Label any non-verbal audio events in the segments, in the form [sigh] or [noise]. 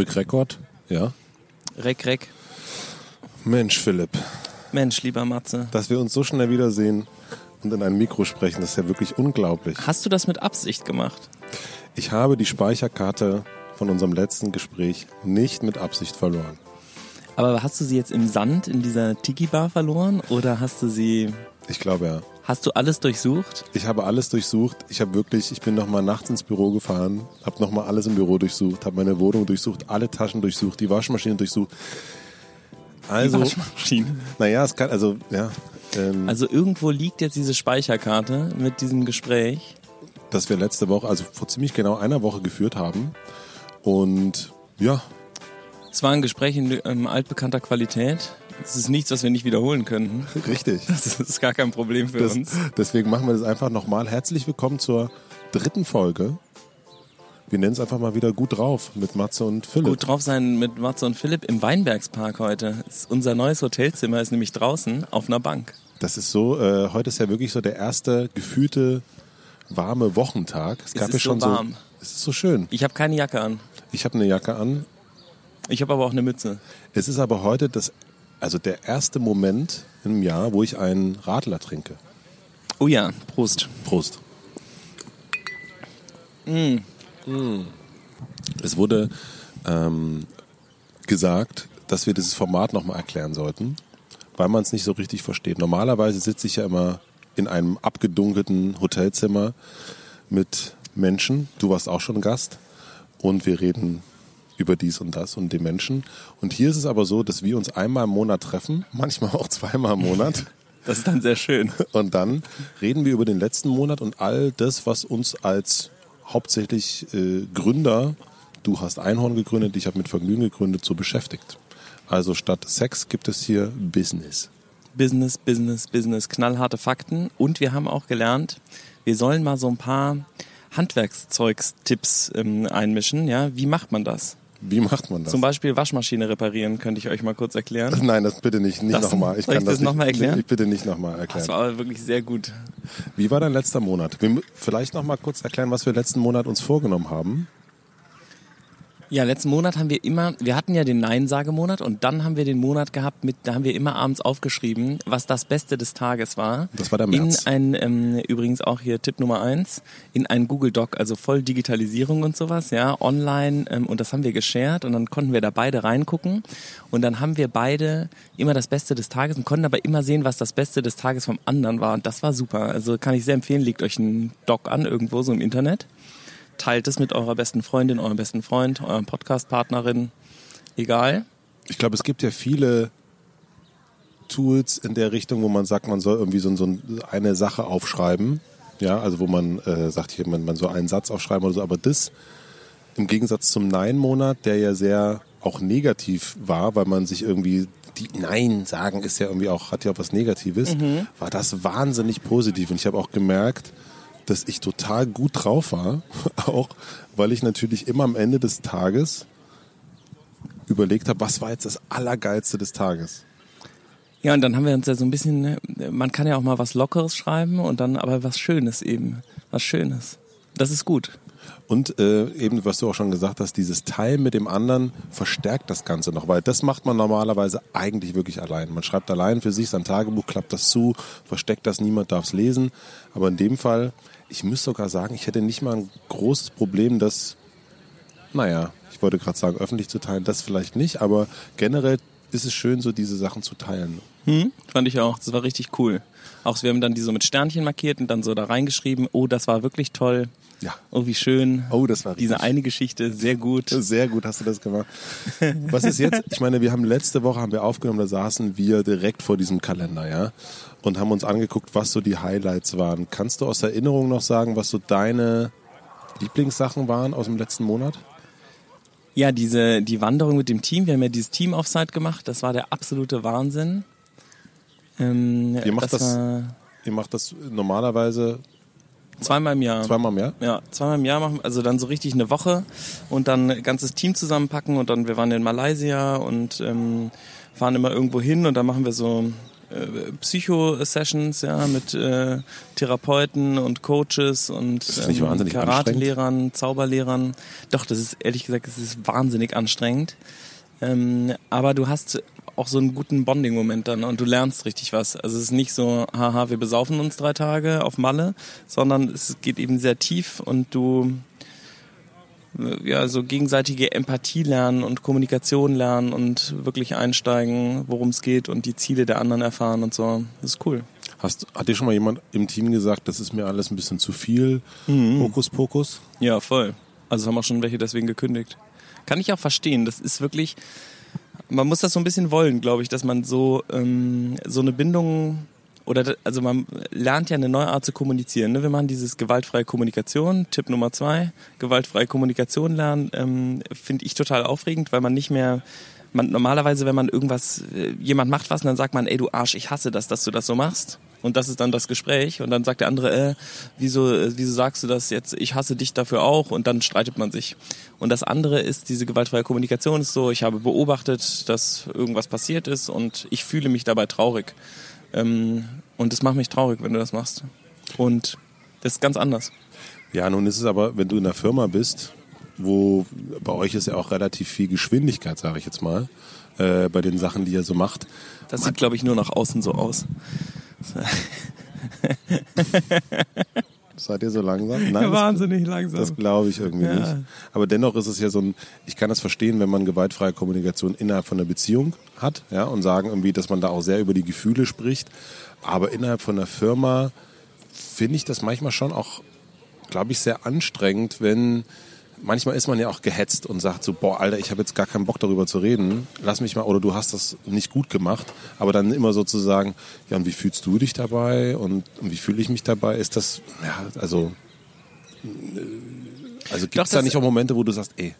drück Rekord. Ja. Reck, reck. Mensch, Philipp, Mensch, lieber Matze. dass wir uns so schnell wiedersehen und in ein Mikro sprechen, das ist ja wirklich unglaublich. Hast du das mit Absicht gemacht? Ich habe die Speicherkarte von unserem letzten Gespräch nicht mit Absicht verloren. Aber hast du sie jetzt im Sand in dieser Tiki-Bar verloren oder hast du sie, Ich glaube ja. Hast du alles durchsucht? Ich habe alles durchsucht. Ich habe wirklich, ich bin nochmal nachts ins Büro gefahren, habe nochmal alles im Büro durchsucht, habe meine Wohnung durchsucht, alle Taschen durchsucht, die Waschmaschine durchsucht. Also, Waschmaschine. [laughs] naja, es kann, also, ja, ähm, Also irgendwo liegt jetzt diese Speicherkarte mit diesem Gespräch. dass wir letzte Woche, also vor ziemlich genau einer Woche geführt haben. Und ja, Es war ein Gespräch in ähm, altbekannter Qualität. Es ist nichts, was wir nicht wiederholen könnten. richtig. Das ist gar kein Problem für Das, uns. deswegen machen wir das einfach nochmal. Herzlich willkommen zur dritten Folge. Wir nennen es einfach mal wieder gut drauf mit Matze und Philipp. Gut drauf sein mit Matze und Philipp im Weinbergspark heute. Das unser neues Hotelzimmer ist nämlich draußen auf einer Bank. Das ist so, äh, heute ist ja wirklich so der erste gefühlte warme Wochentag. Es gab ist ja schon so warm. so. Es ist so schön. Ich habe keine Jacke an. Ich habe eine Jacke an. Ich habe aber auch eine Mütze. Es ist aber heute das, also der erste Moment im Jahr, wo ich einen Radler trinke. Oh ja, Prost. Prost. Mm. Es wurde ähm, gesagt, dass wir dieses Format nochmal erklären sollten, weil man es nicht so richtig versteht. Normalerweise sitze ich ja immer in einem abgedunkelten Hotelzimmer mit Menschen. Du warst auch schon Gast und wir reden über dies und das und den Menschen. Und hier ist es aber so, dass wir uns einmal im Monat treffen, [laughs] manchmal auch zweimal im Monat. [laughs] Das ist dann sehr schön. Und dann reden wir über den letzten Monat und all das, was uns als hauptsächlich äh, Gründer, du hast Einhorn gegründet, ich habe mit Vergnügen gegründet, so beschäftigt. Also statt Sex gibt es hier Business. Business, Business, Business, knallharte Fakten. Und wir haben auch gelernt, wir sollen mal so ein paar Handwerkszeugstipps ähm, einmischen. Ja, wie macht man das? Wie macht man das? Zum Beispiel Waschmaschine reparieren, könnte ich euch mal kurz erklären. [laughs] Nein, das bitte nicht, nicht Das- nochmal. Ich kann ich das nicht, noch mal erklären? Ich bitte nicht nochmal Das erklären. war aber wirklich sehr gut. Wie war dein letzter Monat? Wir vielleicht nochmal kurz erklären, was wir letzten Monat uns vorgenommen haben. Ja, letzten Monat haben wir immer, wir hatten ja den Nein-Sage-Monat und dann haben wir den Monat gehabt mit, da haben wir immer abends aufgeschrieben, was das Beste des Tages war. Das war der März. In ein, ähm, übrigens auch hier Tipp Nummer eins, in ein Google Doc, also voll Digitalisierung und sowas, ja, online ähm, und das haben wir geshared und dann konnten wir da beide reingucken und dann haben wir beide immer das Beste des Tages und konnten aber immer sehen, was das Beste des Tages vom anderen war und das war super. Also kann ich sehr empfehlen, legt euch einen Doc an irgendwo so im Internet teilt es mit eurer besten Freundin, eurem besten Freund, eurem Podcast-Partnerin, egal. Ich glaube, es gibt ja viele Tools in der Richtung, wo man sagt, man soll irgendwie so, so eine Sache aufschreiben. Ja, also wo man äh, sagt, hier, man, man soll einen Satz aufschreiben oder so. Aber das im Gegensatz zum Nein-Monat, der ja sehr auch negativ war, weil man sich irgendwie die Nein sagen ist ja irgendwie auch, hat ja auch was Negatives, war das wahnsinnig positiv. Und ich habe auch gemerkt, dass ich total gut drauf war, [laughs] auch weil ich natürlich immer am Ende des Tages überlegt habe, was war jetzt das Allergeilste des Tages. Ja, und dann haben wir uns ja so ein bisschen, ne, man kann ja auch mal was Lockeres schreiben und dann aber was Schönes eben. Was Schönes. Das ist gut. Und äh, eben, was du auch schon gesagt hast, dieses Teilen mit dem anderen verstärkt das Ganze noch, weil das macht man normalerweise eigentlich wirklich allein. Man schreibt allein für sich sein Tagebuch, klappt das zu, versteckt das, niemand darf es lesen. Aber in dem Fall, ich müsste sogar sagen, ich hätte nicht mal ein großes Problem, das, naja, ich wollte gerade sagen, öffentlich zu teilen, das vielleicht nicht, aber generell ist es schön, so diese Sachen zu teilen. Hm? Fand ich auch. Das war richtig cool. Auch wir haben dann die so mit Sternchen markiert und dann so da reingeschrieben, oh, das war wirklich toll. Ja. Oh, wie schön. Oh, das war Diese richtig. eine Geschichte, sehr gut. [laughs] Sehr gut hast du das gemacht. Was ist jetzt? Ich meine, wir haben letzte Woche haben wir aufgenommen, da saßen wir direkt vor diesem Kalender, ja, und haben uns angeguckt, was so die Highlights waren. Kannst du aus Erinnerung noch sagen, was so deine Lieblingssachen waren aus dem letzten Monat? Ja, diese, die Wanderung mit dem Team, wir haben ja dieses Team-Offside gemacht, das war der absolute Wahnsinn. Ähm, Ihr macht das- war Ihr macht das normalerweise zweimal im Jahr. zweimal mehr. Ja, zweimal im Jahr machen, wir- also dann so richtig eine Woche und dann ein ganzes Team zusammenpacken und dann wir waren in Malaysia und ähm, fahren immer irgendwo hin und dann machen wir so äh, Psycho-Sessions, ja, mit äh, Therapeuten und Coaches und das wahnsinnig Karate-Lehrern, Zauberlehrern. Doch, das ist ehrlich gesagt, das ist wahnsinnig anstrengend. Ähm, aber du hast auch so einen guten Bonding-Moment dann und du lernst richtig was. Also es ist nicht so, haha, wir besaufen uns drei Tage auf Malle, sondern es geht eben sehr tief und du ja, so gegenseitige Empathie lernen und Kommunikation lernen und wirklich einsteigen, worum es geht und die Ziele der anderen erfahren und so. Das ist cool. Hast, hat dir schon mal jemand im Team gesagt, das ist mir alles ein bisschen zu viel, Mhm. Hokuspokus? Ja, voll. Also haben auch schon welche deswegen gekündigt. Kann ich auch verstehen. Das ist wirklich, man muss das so ein bisschen wollen, glaube ich, dass man so, ähm, so eine Bindung oder also man lernt ja eine neue Art zu kommunizieren. Ne? Wir machen dieses gewaltfreie Kommunikation, Tipp Nummer zwei, gewaltfreie Kommunikation lernen, ähm, finde ich total aufregend, weil man nicht mehr man, normalerweise, wenn man irgendwas, äh, jemand macht was und dann sagt man, ey du Arsch, ich hasse das, dass du das so machst. Und das ist dann das Gespräch. Und dann sagt der andere, äh, wieso, äh, wieso sagst du das jetzt? Ich hasse dich dafür auch. Und dann streitet man sich. Und das andere ist, diese gewaltfreie Kommunikation ist so, ich habe beobachtet, dass irgendwas passiert ist und ich fühle mich dabei traurig. Ähm, und das macht mich traurig, wenn du das machst. Und das ist ganz anders. Ja, nun ist es aber, wenn du in einer Firma bist, wo bei euch ist ja auch relativ viel Geschwindigkeit, sage ich jetzt mal, äh, bei den Sachen, die ihr so macht. Das sieht, glaube ich, nur nach außen so aus. [laughs] Seid ihr so langsam? Nein, das- wahnsinnig langsam. Das glaube ich irgendwie Ja. nicht. Aber dennoch ist es ja so ein, ich kann das verstehen, wenn man gewaltfreie Kommunikation innerhalb von einer Beziehung hat, ja, und sagen irgendwie, dass man da auch sehr über die Gefühle spricht. Aber innerhalb von einer Firma finde ich das manchmal schon auch, glaube ich, sehr anstrengend, wenn manchmal ist man ja auch gehetzt und sagt so, boah, Alter, ich habe jetzt gar keinen Bock darüber zu reden. Lass mich mal, oder du hast das nicht gut gemacht. Aber dann immer so zu sagen, ja, und wie fühlst du dich dabei? Und, und wie fühle ich mich dabei? Ist das, ja, also, also gibt es da nicht auch Momente, wo du sagst, ey,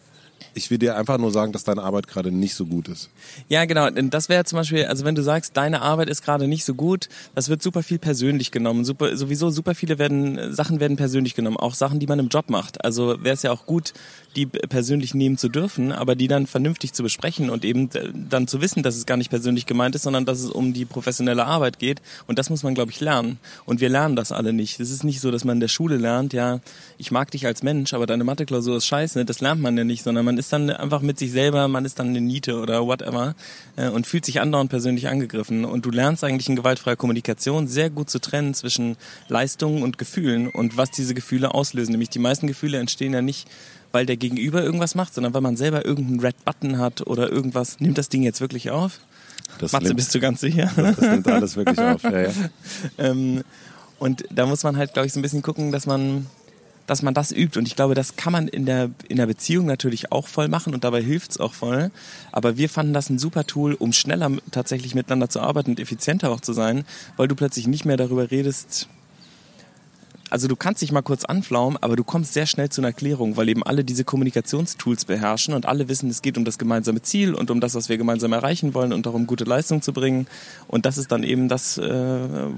ich will dir einfach nur sagen, dass deine Arbeit gerade nicht so gut ist. Ja, genau. Das wäre zum Beispiel, also wenn du sagst, deine Arbeit ist gerade nicht so gut, das wird super viel persönlich genommen. Super, sowieso super viele werden, Sachen werden persönlich genommen. Auch Sachen, die man im Job macht. Also wäre es ja auch gut, die persönlich nehmen zu dürfen, aber die dann vernünftig zu besprechen und eben äh, dann zu wissen, dass es gar nicht persönlich gemeint ist, sondern dass es um die professionelle Arbeit geht. Und das muss man, glaube ich, lernen. Und wir lernen das alle nicht. Es ist nicht so, dass man in der Schule lernt, ja, ich mag dich als Mensch, aber deine Matheklausur ist scheiße. Das lernt man ja nicht, sondern man ist dann einfach mit sich selber, man ist dann eine Niete oder whatever äh, und fühlt sich andauernd persönlich angegriffen. Und du lernst eigentlich in gewaltfreier Kommunikation sehr gut zu trennen zwischen Leistungen und Gefühlen und was diese Gefühle auslösen. Nämlich die meisten Gefühle entstehen ja nicht, weil der Gegenüber irgendwas macht, sondern weil man selber irgendeinen Red Button hat oder irgendwas. Nimmt das Ding jetzt wirklich auf? Das Matze, nimmt, bist du ganz sicher? [laughs] das nimmt alles wirklich auf. Ja, ja. [laughs] Ähm, und da muss man halt, glaube ich, so ein bisschen gucken, dass man, dass man das übt. Und ich glaube, das kann man in der, in der Beziehung natürlich auch voll machen und dabei hilft's auch voll. Aber wir fanden das ein super Tool, um schneller tatsächlich miteinander zu arbeiten und effizienter auch zu sein, weil du plötzlich nicht mehr darüber redest, also du kannst dich mal kurz anflaumen, aber du kommst sehr schnell zu einer Klärung, weil eben alle diese Kommunikationstools beherrschen und alle wissen, es geht um das gemeinsame Ziel und um das, was wir gemeinsam erreichen wollen und darum, gute Leistung zu bringen. Und das ist dann eben das, äh,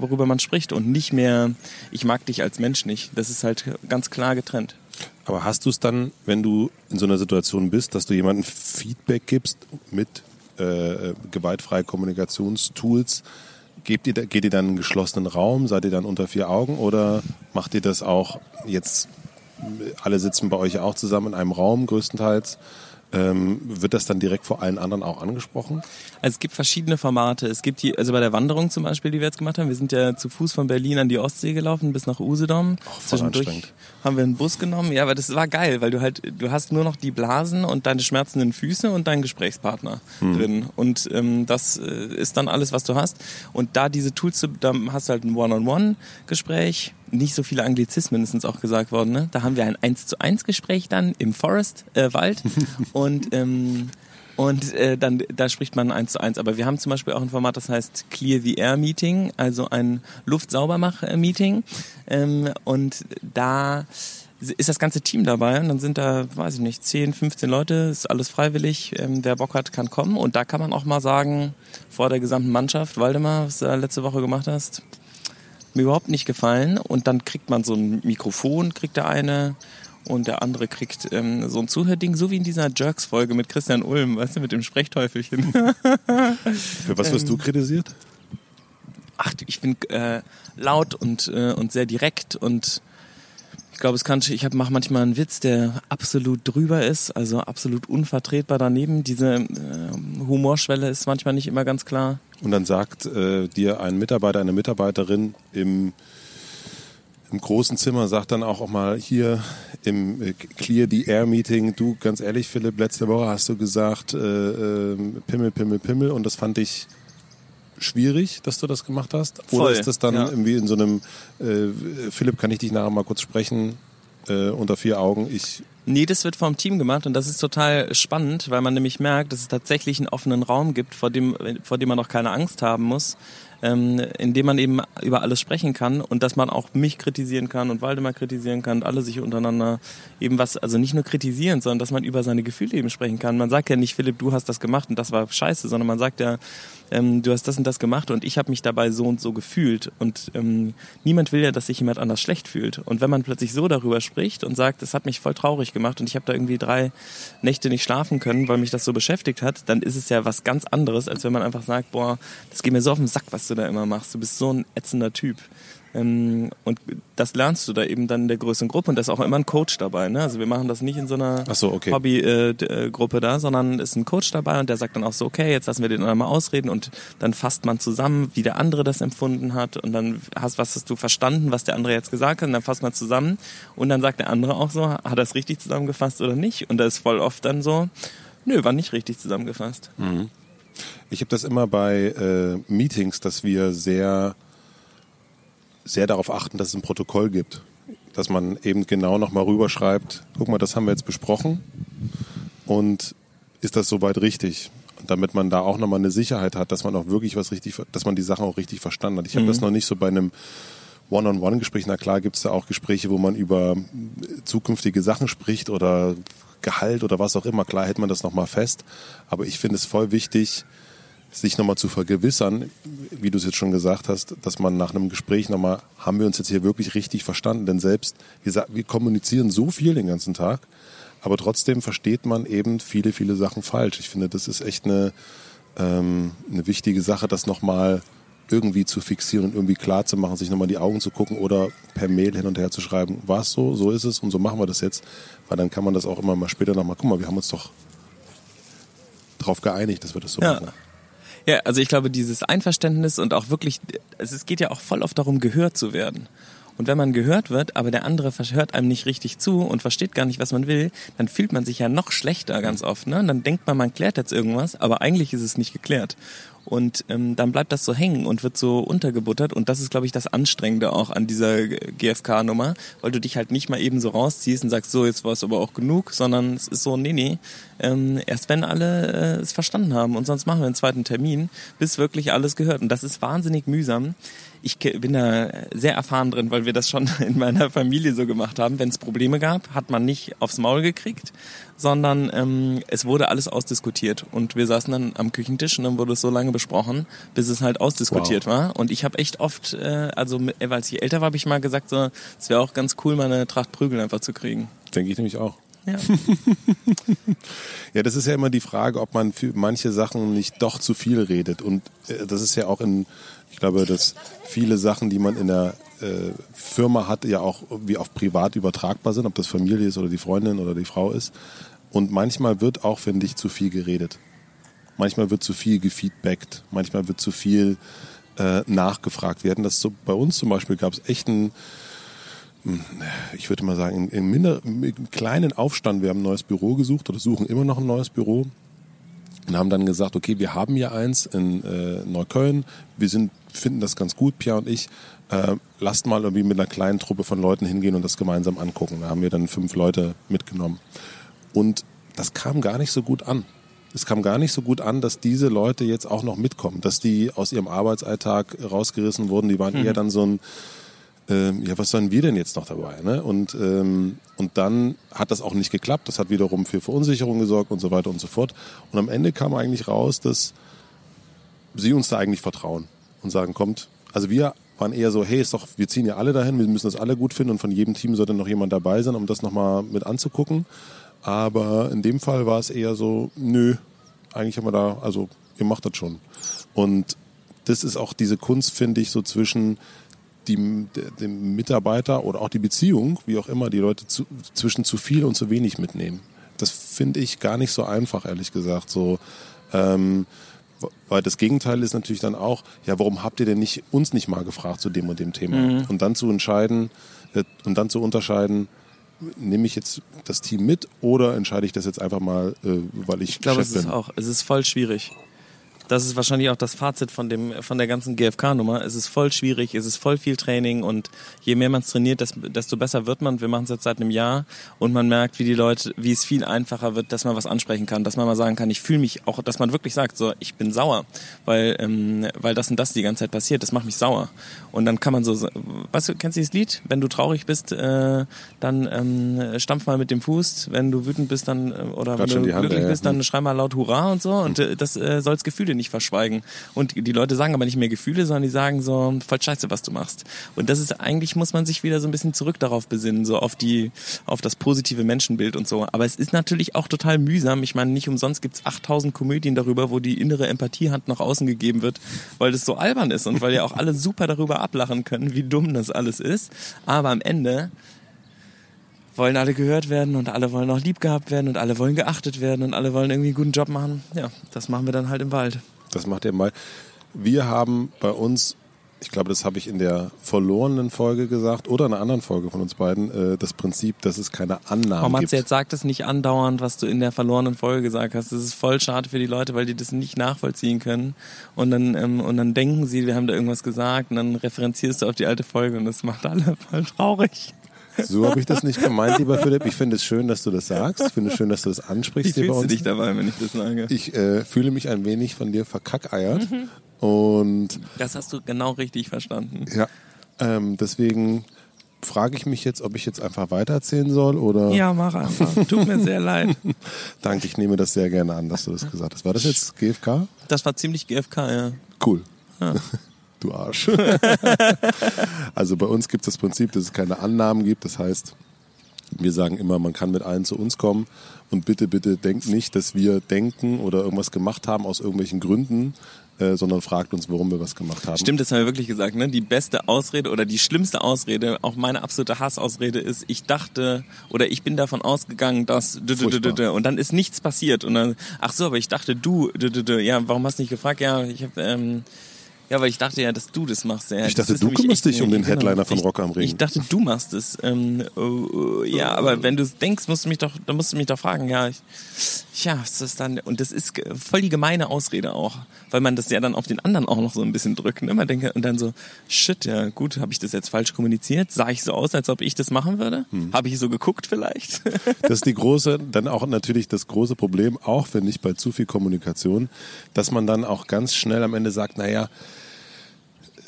worüber man spricht und nicht mehr, ich mag dich als Mensch nicht. Das ist halt ganz klar getrennt. Aber hast du es dann, wenn du in so einer Situation bist, dass du jemandem Feedback gibst mit äh, gewaltfreie Kommunikationstools, gebt ihr, geht ihr dann in einen geschlossenen Raum, seid ihr dann unter vier Augen? Oder macht ihr das auch jetzt, alle sitzen bei euch auch zusammen in einem Raum größtenteils, ähm, wird das dann direkt vor allen anderen auch angesprochen? Also es gibt verschiedene Formate. Es gibt die, also bei der Wanderung zum Beispiel, die wir jetzt gemacht haben, wir sind ja zu Fuß von Berlin an die Ostsee gelaufen bis nach Usedom. voll anstrengend. haben wir einen Bus genommen. Ja, aber das war geil, weil du halt, du hast nur noch die Blasen und deine schmerzenden Füße und deinen Gesprächspartner drin. Und ähm, das äh, ist dann alles, was du hast. Und da diese Tools, zu- da hast du halt ein One-on-One-Gespräch. Nicht so viele Anglizismen ist uns auch gesagt worden. Ne? Da haben wir ein 1 zu 1 Gespräch dann im Forest, äh, Wald. [laughs] und ähm, und äh, dann da spricht man eins zu eins. Aber wir haben zum Beispiel auch ein Format, das heißt Clear the Air Meeting, also ein Luftsaubermach-Meeting. Ähm, und da ist das ganze Team dabei und dann sind da, weiß ich nicht, 10, 15 Leute, ist alles freiwillig. Ähm, wer Bock hat, kann kommen. Und da kann man auch mal sagen, vor der gesamten Mannschaft, Waldemar, was du da letzte Woche gemacht hast, mir überhaupt nicht gefallen. Und dann kriegt man so ein Mikrofon, kriegt der eine und der andere kriegt ähm, so ein Zuhörding, so wie in dieser Jerks-Folge mit Christian Ulm, weißt du, mit dem Sprechteufelchen. [laughs] Für was wirst du kritisiert? ach, ich bin äh, laut und, äh, und sehr direkt und ich glaube, es kann, ich mache manchmal einen Witz, der absolut drüber ist, also absolut unvertretbar daneben. Diese äh, Humorschwelle ist manchmal nicht immer ganz klar. Und dann sagt äh, dir ein Mitarbeiter, eine Mitarbeiterin im, im großen Zimmer, sagt dann auch, auch mal hier im äh, Clear the Air Meeting, du, ganz ehrlich, Philipp, letzte Woche hast du gesagt, äh, äh, Pimmel, Pimmel, Pimmel und das fand ich schwierig, dass du das gemacht hast? Oder Voll, ist das dann ja. irgendwie in so einem, äh, Philipp, kann ich dich nachher mal kurz sprechen, äh, unter vier Augen? Ich Nee, das wird vom Team gemacht und das ist total spannend, weil man nämlich merkt, dass es tatsächlich einen offenen Raum gibt, vor dem, vor dem man noch keine Angst haben muss, ähm, in dem man eben über alles sprechen kann und dass man auch mich kritisieren kann und Waldemar kritisieren kann und alle sich untereinander eben was, also nicht nur kritisieren, sondern dass man über seine Gefühle eben sprechen kann. Man sagt ja nicht, Philipp, du hast das gemacht und das war scheiße, sondern man sagt ja, ähm, du hast das und das gemacht und ich habe mich dabei so und so gefühlt. Und ähm, niemand will ja, dass sich jemand anders schlecht fühlt. Und wenn man plötzlich so darüber spricht und sagt, es hat mich voll traurig gemacht und ich habe da irgendwie drei Nächte nicht schlafen können, weil mich das so beschäftigt hat, dann ist es ja was ganz anderes, als wenn man einfach sagt, boah, das geht mir so auf den Sack, was du da immer machst. Du bist so ein ätzender Typ. Ähm, und das lernst du da eben dann in der größeren Gruppe und da ist auch immer ein Coach dabei. Ne? Also wir machen das nicht in so einer so, okay. Hobbygruppe da, sondern ist ein Coach dabei und der sagt dann auch so, okay, jetzt lassen wir den anderen mal ausreden und dann fasst man zusammen, wie der andere das empfunden hat und dann hast, was hast du verstanden, was der andere jetzt gesagt hat und dann fasst man zusammen und dann sagt der andere auch so, hat er es richtig zusammengefasst oder nicht? Und da ist voll oft dann so, nö, war nicht richtig zusammengefasst. Ich habe das immer bei äh, Meetings, dass wir sehr, sehr darauf achten, dass es ein Protokoll gibt. Dass man eben genau nochmal rüberschreibt, guck mal, das haben wir jetzt besprochen und ist das soweit richtig? Und damit man da auch nochmal eine Sicherheit hat, dass man auch wirklich was richtig, dass man die Sachen auch richtig verstanden hat. Ich habe das noch nicht so bei einem One-on-One-Gespräch. Na klar gibt es da auch Gespräche, wo man über zukünftige Sachen spricht oder Gehalt oder was auch immer. Klar hält man das nochmal fest. Aber ich finde es voll wichtig, sich nochmal zu vergewissern, wie du es jetzt schon gesagt hast, dass man nach einem Gespräch nochmal, haben wir uns jetzt hier wirklich richtig verstanden? Denn selbst, wir, wir kommunizieren so viel den ganzen Tag, aber trotzdem versteht man eben viele, viele Sachen falsch. Ich finde, das ist echt eine, ähm, eine wichtige Sache, das nochmal irgendwie zu fixieren und irgendwie klar zu machen, sich nochmal in die Augen zu gucken oder per Mail hin und her zu schreiben, war es so, so ist es und so machen wir das jetzt, weil dann kann man das auch immer mal später nochmal, guck mal, wir haben uns doch darauf geeinigt, dass wir das so Ja. machen. Ja, also ich glaube, dieses Einverständnis und auch wirklich, es geht ja auch voll oft darum, gehört zu werden. Und wenn man gehört wird, aber der andere hört einem nicht richtig zu und versteht gar nicht, was man will, dann fühlt man sich ja noch schlechter ganz oft. Ne? Und dann denkt man, man klärt jetzt irgendwas, aber eigentlich ist es nicht geklärt. Und ähm, dann bleibt das so hängen und wird so untergebuttert. Und das ist, glaube ich, das Anstrengende auch an dieser GFK-Nummer, weil du dich halt nicht mal eben so rausziehst und sagst, so, jetzt war es aber auch genug, sondern es ist so, nee, nee, ähm, erst wenn alle äh, es verstanden haben und sonst machen wir einen zweiten Termin, bis wirklich alles gehört. Und das ist wahnsinnig mühsam. Ich bin da sehr erfahren drin, weil wir das schon [laughs] in meiner Familie so gemacht haben. Wenn es Probleme gab, hat man nicht aufs Maul gekriegt, sondern ähm, es wurde alles ausdiskutiert. Und wir saßen dann am Küchentisch und dann wurde es so lange besprochen, bis es halt ausdiskutiert war. Und ich habe echt oft, äh, also äh, als ich älter war, habe ich mal gesagt, so, es wäre auch ganz cool, mal eine Tracht Prügel einfach zu kriegen. Denke ich nämlich auch. Ja. [laughs] [laughs] Ja, das ist ja immer die Frage, ob man für manche Sachen nicht doch zu viel redet. Und äh, das ist ja auch in, ich glaube, dass viele Sachen, die man in der äh, Firma hat, ja auch wie auf privat übertragbar sind, ob das Familie ist oder die Freundin oder die Frau ist. Und manchmal wird auch, finde ich, zu viel geredet. Manchmal wird zu viel gefeedbackt, manchmal wird zu viel äh, nachgefragt. Wir hatten das so bei uns zum Beispiel, gab es echt einen, ich würde mal sagen, in, in minder, mit kleinen Aufstand. Wir haben ein neues Büro gesucht oder suchen immer noch ein neues Büro und haben dann gesagt, okay, wir haben ja eins in äh, Neukölln. Wir sind, finden das ganz gut, Pia und ich. Äh, lasst mal irgendwie mit einer kleinen Truppe von Leuten hingehen und das gemeinsam angucken. Da haben wir dann fünf Leute mitgenommen. Und das kam gar nicht so gut an. Es kam gar nicht so gut an, dass diese Leute jetzt auch noch mitkommen, dass die aus ihrem Arbeitsalltag rausgerissen wurden. Die waren eher dann so ein, ähm, ja, was sollen wir denn jetzt noch dabei? Ne? Und, ähm, und dann hat das auch nicht geklappt. Das hat wiederum für Verunsicherung gesorgt und so weiter und so fort. Und am Ende kam eigentlich raus, dass sie uns da eigentlich vertrauen und sagen, kommt, also wir waren eher so, hey, ist doch, wir ziehen ja alle dahin, wir müssen das alle gut finden und von jedem Team sollte noch jemand dabei sein, um das nochmal mit anzugucken. Aber in dem Fall war es eher so, nö, eigentlich haben wir da, also ihr macht das schon. Und das ist auch diese Kunst, finde ich, so zwischen die, dem Mitarbeiter oder auch die Beziehung, wie auch immer, die Leute zu, zwischen zu viel und zu wenig mitnehmen. Das finde ich gar nicht so einfach, ehrlich gesagt. So, ähm, weil das Gegenteil ist natürlich dann auch, ja, warum habt ihr denn nicht uns nicht mal gefragt zu dem und dem Thema? Mhm. Und dann zu entscheiden äh, und dann zu unterscheiden, nehme ich jetzt das Team mit oder entscheide ich das jetzt einfach mal, äh, weil ich Ich glaube, es ist auch, es ist voll schwierig das ist wahrscheinlich auch das Fazit von dem von der ganzen GFK-Nummer. Es ist voll schwierig, es ist voll viel Training und je mehr man es trainiert, desto besser wird man. Wir machen es jetzt seit einem Jahr und man merkt, wie die Leute, wie es viel einfacher wird, dass man was ansprechen kann, dass man mal sagen kann, ich fühle mich auch, dass man wirklich sagt, so ich bin sauer, weil ähm, weil das und das die ganze Zeit passiert, das macht mich sauer. Und dann kann man so, weißt du, kennst du das Lied? Wenn du traurig bist, äh, dann ähm, stampf mal mit dem Fuß. Wenn du wütend bist, dann äh, oder Gerade wenn du glücklich Hand, bist, dann schrei mal laut Hurra und so. Und äh, das äh, soll's Gefühle Gefühle nicht verschweigen. Und die Leute sagen aber nicht mehr Gefühle, sondern die sagen so, voll scheiße, was du machst. Und das ist eigentlich, muss man sich wieder so ein bisschen zurück darauf besinnen, so auf die, auf das positive Menschenbild und so. Aber es ist natürlich auch total mühsam. Ich meine, nicht umsonst gibt es 8000 Komödien darüber, wo die innere Empathiehand nach außen gegeben wird, weil das so albern ist und weil ja auch alle super darüber ablachen können, wie dumm das alles ist. Aber am Ende wollen alle gehört werden und alle wollen auch lieb gehabt werden und alle wollen geachtet werden und alle wollen irgendwie einen guten Job machen. Ja, das machen wir dann halt im Wald. Das macht ihr im Wald. Wir haben bei uns, ich glaube, das habe ich in der verlorenen Folge gesagt oder in einer anderen Folge von uns beiden, äh, das Prinzip, dass es keine Annahmen Warum gibt. jetzt sagt es nicht andauernd, was du in der verlorenen Folge gesagt hast. Das ist voll schade für die Leute, weil die das nicht nachvollziehen können. Und dann, ähm, und dann denken sie, wir haben da irgendwas gesagt und dann referenzierst du auf die alte Folge und das macht alle [laughs] voll traurig. So habe ich das nicht gemeint, lieber Philipp. Ich finde es schön, dass du das sagst. Ich finde es schön, dass du das ansprichst. Wie fühlst du dich dabei, wenn ich das sage? Ich äh, fühle mich ein wenig von dir verkackeiert. Mhm. Und das hast du genau richtig verstanden. Ja. Ähm, deswegen frage ich mich jetzt, ob ich jetzt einfach weitererzählen soll oder. Ja, mach einfach. Tut mir sehr [laughs] leid. Danke, ich nehme das sehr gerne an, dass du das gesagt hast. War das jetzt GFK? Das war ziemlich GFK, ja. Cool. Ja. [laughs] du Arsch. [laughs] also bei uns gibt es das Prinzip, dass es keine Annahmen gibt. Das heißt, wir sagen immer, man kann mit allen zu uns kommen und bitte, bitte denkt nicht, dass wir denken oder irgendwas gemacht haben aus irgendwelchen Gründen, äh, sondern fragt uns, warum wir was gemacht haben. Stimmt, das haben wir wirklich gesagt. Ne? Die beste Ausrede oder die schlimmste Ausrede, auch meine absolute Hassausrede ist, ich dachte oder ich bin davon ausgegangen, dass und dann ist nichts passiert und dann, ach so, aber ich dachte du, ja, warum hast du nicht gefragt? Ja, ich habe ähm, ja, weil ich dachte ja, dass du das machst. Ja, ich dachte, du kümmerst dich um den Headliner von Rock am Ring. Ich dachte, du machst es. Ähm, oh, oh, ja, aber wenn du denkst, musst du mich doch, dann musst du mich doch fragen. Ja, ich, ja, ist das dann und das ist voll die gemeine Ausrede auch, weil man das ja dann auf den anderen auch noch so ein bisschen drückt. Ne? Man denkt und dann so, shit, ja gut, habe ich das jetzt falsch kommuniziert? Sah ich so aus, als ob ich das machen würde? Hm. Habe ich so geguckt vielleicht? [laughs] das ist die große, dann auch natürlich das große Problem, auch wenn nicht bei zu viel Kommunikation, dass man dann auch ganz schnell am Ende sagt, naja,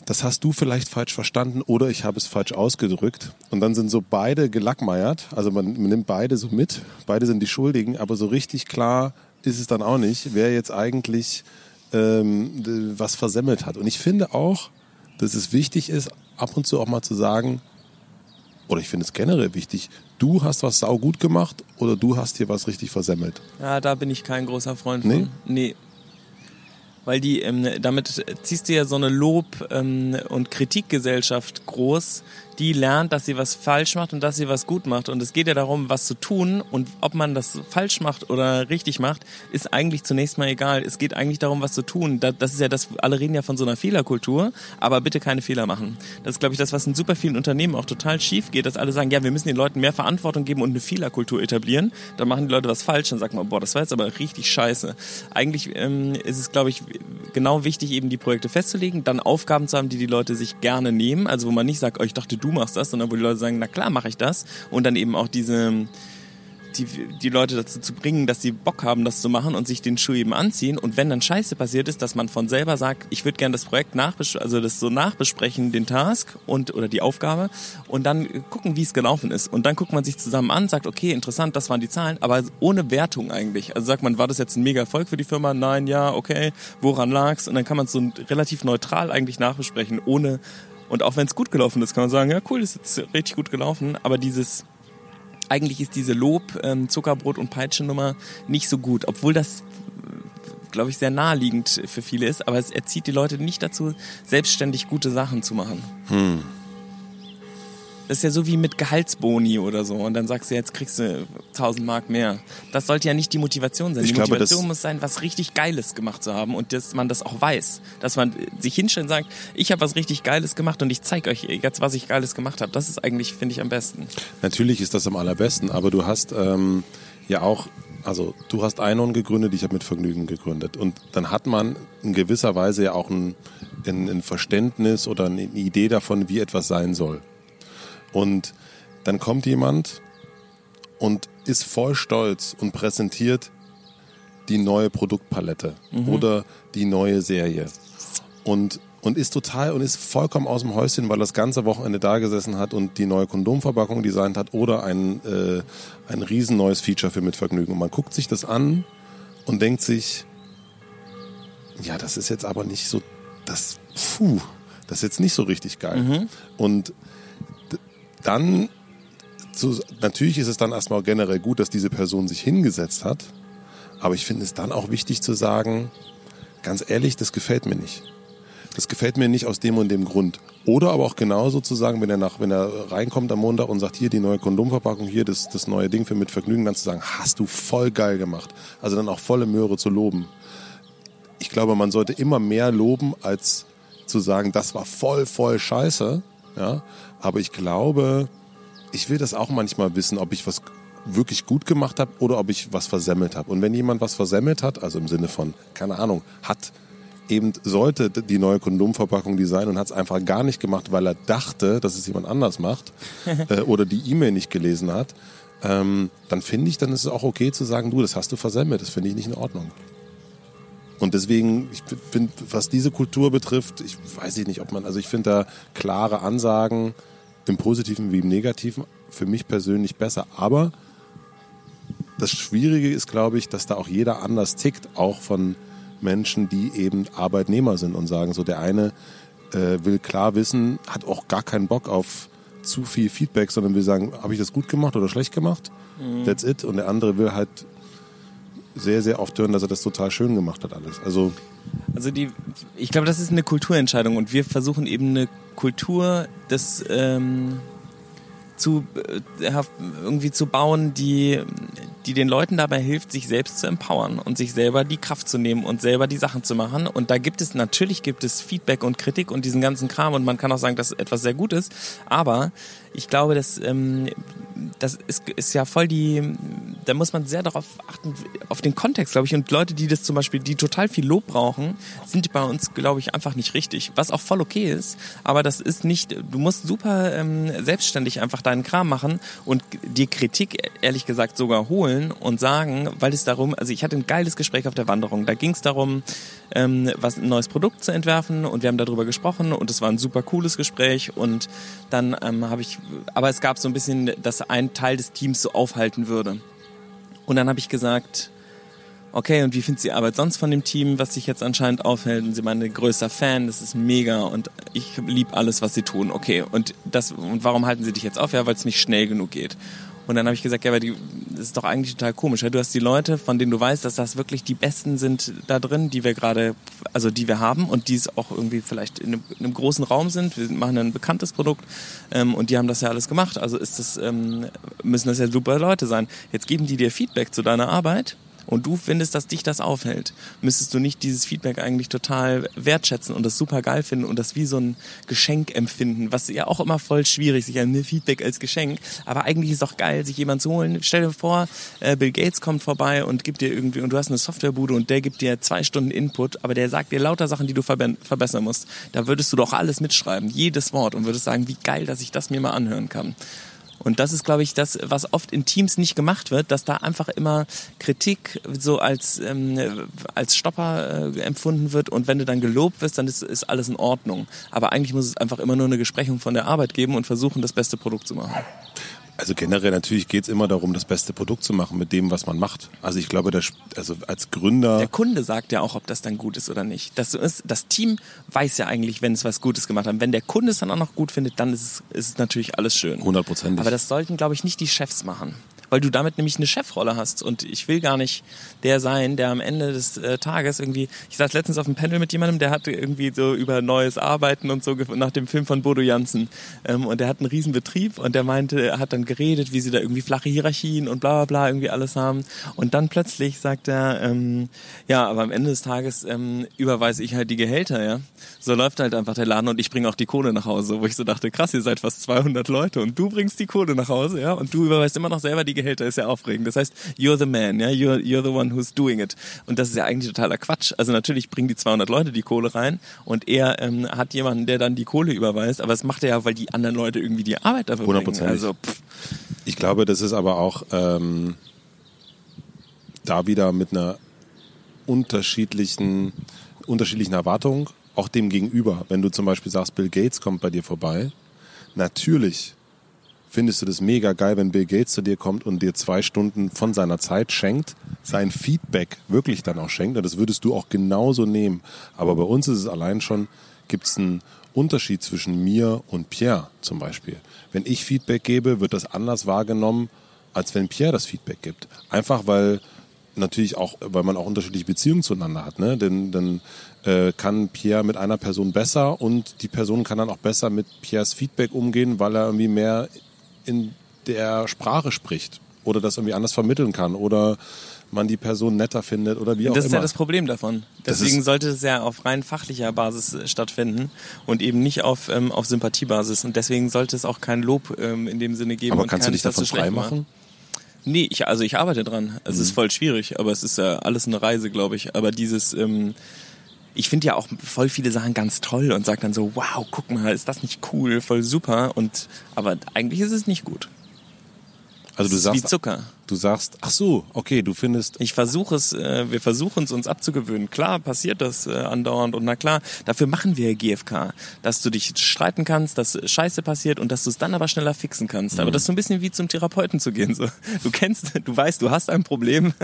das hast du vielleicht falsch verstanden oder ich habe es falsch ausgedrückt. Und dann sind so beide gelackmeiert. Also man, man, nimmt beide so mit. Beide sind die Schuldigen, aber so richtig klar ist es dann auch nicht, wer jetzt eigentlich ähm, was versemmelt hat. Und ich finde auch, dass es wichtig ist, ab und zu auch mal zu sagen, oder ich finde es generell wichtig, du hast was sau gut gemacht oder du hast hier was richtig versemmelt. Ja, da bin ich kein großer Freund von. Nee? Nee, weil die ähm, damit ziehst du ja so eine Lob- ähm, und Kritikgesellschaft groß, die lernt, dass sie was falsch macht und dass sie was gut macht. Und es geht ja darum, was zu tun und ob man das falsch macht oder richtig macht, ist eigentlich zunächst mal egal. Es geht eigentlich darum, was zu tun. Das ist ja das, alle reden ja von so einer Fehlerkultur, aber bitte keine Fehler machen. Das ist, glaube ich, das, was in super vielen Unternehmen auch total schief geht, dass alle sagen, ja, wir müssen den Leuten mehr Verantwortung geben und eine Fehlerkultur etablieren. Dann machen die Leute was falsch und sagen, boah, das war jetzt aber richtig scheiße. Eigentlich ähm, ist es, glaube ich, genau wichtig, eben die Projekte festzulegen, dann Aufgaben zu haben, die die Leute sich gerne nehmen. Also wo man nicht sagt, oh, ich dachte, du machst das, sondern wo die Leute sagen, na klar, mache ich das. Und dann eben auch diese die, die Leute dazu zu bringen, dass sie Bock haben, das zu machen und sich den Schuh eben anziehen. Und wenn dann Scheiße passiert ist, dass man von selber sagt, ich würde gerne das Projekt nachbesprechen, also das so nachbesprechen, den Task und oder die Aufgabe und dann gucken, wie es gelaufen ist. Und dann guckt man sich zusammen an, sagt, okay, interessant, das waren die Zahlen, aber ohne Wertung eigentlich. Also sagt man, war das jetzt ein mega Erfolg für die Firma? Nein, ja, okay, woran lag's? Und dann kann man es so relativ neutral eigentlich nachbesprechen, ohne und auch wenn es gut gelaufen ist, kann man sagen, ja cool, ist jetzt richtig gut gelaufen, aber dieses eigentlich ist diese Lob, ähm, Zuckerbrot und Peitsche Nummer nicht so gut, obwohl das glaube ich, sehr naheliegend für viele ist, aber es erzieht die Leute nicht dazu, selbstständig gute Sachen zu machen. Hm. Das ist ja so wie mit Gehaltsboni oder so. Und dann sagst du, jetzt kriegst du 1000 Mark mehr. Das sollte ja nicht die Motivation sein. Die glaube, Motivation muss sein, was richtig Geiles gemacht zu haben und dass man das auch weiß. Dass man sich hinstellt und sagt, ich habe was richtig Geiles gemacht und ich zeige euch jetzt, was ich Geiles gemacht habe. Das ist eigentlich, finde ich, am besten. Natürlich ist das am allerbesten, aber du hast ähm, ja auch also du hast Einon gegründet, ich habe mit Vergnügen gegründet. Und dann hat man in gewisser Weise ja auch ein, ein, ein Verständnis oder eine Idee davon, wie etwas sein soll. Und dann kommt jemand und ist voll stolz und präsentiert die neue Produktpalette mhm. oder die neue Serie. Und, und ist total und ist vollkommen aus dem Häuschen, weil das ganze Wochenende da gesessen hat und die neue Kondomverpackung designt hat oder ein, äh, ein riesen neues Feature für Mitvergnügen. Und man guckt sich das an und denkt sich, ja, das ist jetzt aber nicht so, das, puh, das ist jetzt nicht so richtig geil. Mhm. Und dann, zu, natürlich ist es dann erstmal generell gut, dass diese Person sich hingesetzt hat, aber ich finde es dann auch wichtig zu sagen, ganz ehrlich, das gefällt mir nicht. Das gefällt mir nicht aus dem und dem Grund. Oder aber auch genauso zu sagen, wenn er nach, wenn er reinkommt am Montag und sagt, hier die neue Kondomverpackung, hier das, das neue Ding für mit Vergnügen, dann zu sagen, hast du voll geil gemacht. Also dann auch volle Möhre zu loben. Ich glaube, man sollte immer mehr loben, als zu sagen, das war voll, voll scheiße. Ja, aber ich glaube, ich will das auch manchmal wissen, ob ich was wirklich gut gemacht habe oder ob ich was versemmelt habe. Und wenn jemand was versemmelt hat, also im Sinne von, keine Ahnung, hat eben sollte die neue Kondomverpackung designen und hat es einfach gar nicht gemacht, weil er dachte, dass es jemand anders macht [laughs] äh, oder die E-Mail nicht gelesen hat, ähm, dann finde ich, dann ist es auch okay zu sagen, du, das hast du versemmelt, das finde ich nicht in Ordnung. Und deswegen, ich finde, was diese Kultur betrifft, ich weiß nicht, ob man, also ich finde da klare Ansagen im Positiven wie im Negativen für mich persönlich besser. Aber das Schwierige ist, glaube ich, dass da auch jeder anders tickt, auch von Menschen, die eben Arbeitnehmer sind und sagen, so der eine äh, will klar wissen, hat auch gar keinen Bock auf zu viel Feedback, sondern will sagen, habe ich das gut gemacht oder schlecht gemacht? Mhm. That's it. Und der andere will halt sehr, sehr oft hören, dass er das total schön gemacht hat alles. Also, also die, ich glaube, das ist eine Kulturentscheidung und wir versuchen eben eine Kultur des ähm, zu äh, irgendwie zu bauen, die die den Leuten dabei hilft, sich selbst zu empowern und sich selber die Kraft zu nehmen und selber die Sachen zu machen. Und da gibt es natürlich gibt es Feedback und Kritik und diesen ganzen Kram und man kann auch sagen, dass etwas sehr gut ist. Aber ich glaube, dass ähm, das ist, ist ja voll die, da muss man sehr darauf achten, auf den Kontext, glaube ich. Und Leute, die das zum Beispiel, die total viel Lob brauchen, sind bei uns, glaube ich, einfach nicht richtig. Was auch voll okay ist, aber das ist nicht, du musst super ähm, selbstständig einfach deinen Kram machen und dir Kritik, ehrlich gesagt, sogar holen und sagen, weil es darum, also ich hatte ein geiles Gespräch auf der Wanderung, da ging es darum, ähm, was ein neues Produkt zu entwerfen und wir haben darüber gesprochen und es war ein super cooles Gespräch und dann ähm, habe ich, aber es gab so ein bisschen, dass ein Teil des Teams so aufhalten würde. Und dann habe ich gesagt, okay, und wie findest du die Arbeit sonst von dem Team, was sich jetzt anscheinend aufhält? Und sie meinen, größter Fan, das ist mega und ich liebe alles, was sie tun. Okay, und das und warum halten sie dich jetzt auf? Ja, weil es nicht schnell genug geht. Und dann habe ich gesagt, ja, aber die, das ist doch eigentlich total komisch. Ja? Du hast die Leute, von denen du weißt, dass das wirklich die Besten sind da drin, die wir gerade, also die wir haben und die es auch irgendwie vielleicht in einem, in einem, großen Raum sind. Wir machen ein bekanntes Produkt ähm, und die haben das ja alles gemacht. Also ist das, ähm, müssen das ja super Leute sein. Jetzt geben die dir Feedback zu deiner Arbeit und du findest, dass dich das aufhält, müsstest du nicht dieses Feedback eigentlich total wertschätzen und das super geil finden und das wie so ein Geschenk empfinden, was ja auch immer voll schwierig, sich ein Feedback als Geschenk, aber eigentlich ist es auch geil, sich jemand zu holen. Stell dir vor, äh, Bill Gates kommt vorbei und gibt dir irgendwie, und du hast eine Softwarebude und der gibt dir zwei Stunden Input, aber der sagt dir lauter Sachen, die du verbessern musst. Da würdest du doch alles mitschreiben, jedes Wort und würdest sagen, wie geil, dass ich das mir mal anhören kann. Und das ist, glaube ich, das, was oft in Teams nicht gemacht wird, dass da einfach immer Kritik so als, ähm, als Stopper äh, empfunden wird und wenn du dann gelobt wirst, dann ist, ist alles in Ordnung. Aber eigentlich muss es einfach immer nur eine Besprechung von der Arbeit geben und versuchen, das beste Produkt zu machen. Also generell natürlich geht es immer darum, das beste Produkt zu machen mit dem, was man macht. Also ich glaube, das, also als Gründer. Der Kunde sagt ja auch, ob das dann gut ist oder nicht. Das, ist, das Team weiß ja eigentlich, wenn es was Gutes gemacht hat. Wenn der Kunde es dann auch noch gut findet, dann ist es, ist es natürlich alles schön. Hundertprozentig. Aber das sollten, glaube ich, nicht die Chefs machen. Weil du damit nämlich eine Chefrolle hast. Und ich will gar nicht der sein, der am Ende des äh, Tages irgendwie, ich saß letztens auf einem Panel mit jemandem, der hatte irgendwie so über neues Arbeiten und so nach dem Film von Bodo Jansen. Ähm, und der hat einen riesen Betrieb und der meinte, er hat dann geredet, wie sie da irgendwie flache Hierarchien und bla bla bla irgendwie alles haben. Und dann plötzlich sagt er, ähm, ja, aber am Ende des Tages ähm, überweise ich halt die Gehälter, ja. So läuft halt einfach der Laden und ich bringe auch die Kohle nach Hause, wo ich so dachte, krass, ihr seid fast 200 Leute und du bringst die Kohle nach Hause, ja, und du überweist immer noch selber die Gehälter, ist ja aufregend. Das heißt, you're the man, ja, you're, you're the one who's doing it. Und das ist ja eigentlich totaler Quatsch. Also natürlich bringen die 200 Leute die Kohle rein und er ähm, hat jemanden, der dann die Kohle überweist, aber das macht er ja, weil die anderen Leute irgendwie die Arbeit dafür bringen. Also, pff. Ich glaube, das ist aber auch ähm, da wieder mit einer unterschiedlichen, unterschiedlichen Erwartung, auch dem gegenüber. Wenn du zum Beispiel sagst, Bill Gates kommt bei dir vorbei, natürlich findest du das mega geil, wenn Bill Gates zu dir kommt und dir zwei Stunden von seiner Zeit schenkt, sein Feedback wirklich dann auch schenkt. Und das würdest du auch genauso nehmen. Aber bei uns ist es allein schon, gibt es einen Unterschied zwischen mir und Pierre zum Beispiel. Wenn ich Feedback gebe, wird das anders wahrgenommen, als wenn Pierre das Feedback gibt. Einfach weil natürlich auch, weil man auch unterschiedliche Beziehungen zueinander hat. Ne? Denn dann äh, kann Pierre mit einer Person besser und die Person kann dann auch besser mit Pierres Feedback umgehen, weil er irgendwie mehr in der Sprache spricht oder das irgendwie anders vermitteln kann oder man die Person netter findet oder wie auch immer. Das ist ja das Problem davon. Deswegen sollte es ja auf rein fachlicher Basis äh, stattfinden und eben nicht auf, ähm, auf Sympathiebasis. Und deswegen sollte es auch kein Lob ähm, in dem Sinne geben. Aber kannst du dich davon frei machen? Nee, ich, also ich arbeite dran. Es mhm. ist voll schwierig, aber es ist ja alles eine Reise, glaube ich. Aber dieses, ähm, ich finde ja auch voll viele Sachen ganz toll und sage dann so, wow, guck mal, ist das nicht cool, voll super. Und aber eigentlich ist es nicht gut. Also du sagst, wie Zucker. Du sagst, ach so, okay, du findest. Ich versuche es, äh, wir versuchen es uns abzugewöhnen. Klar passiert das äh, andauernd und na klar, dafür machen wir GFK, dass du dich streiten kannst, dass Scheiße passiert und dass du es dann aber schneller fixen kannst. Mhm. Aber das ist so ein bisschen wie zum Therapeuten zu gehen. So, du kennst, du weißt, du hast ein Problem,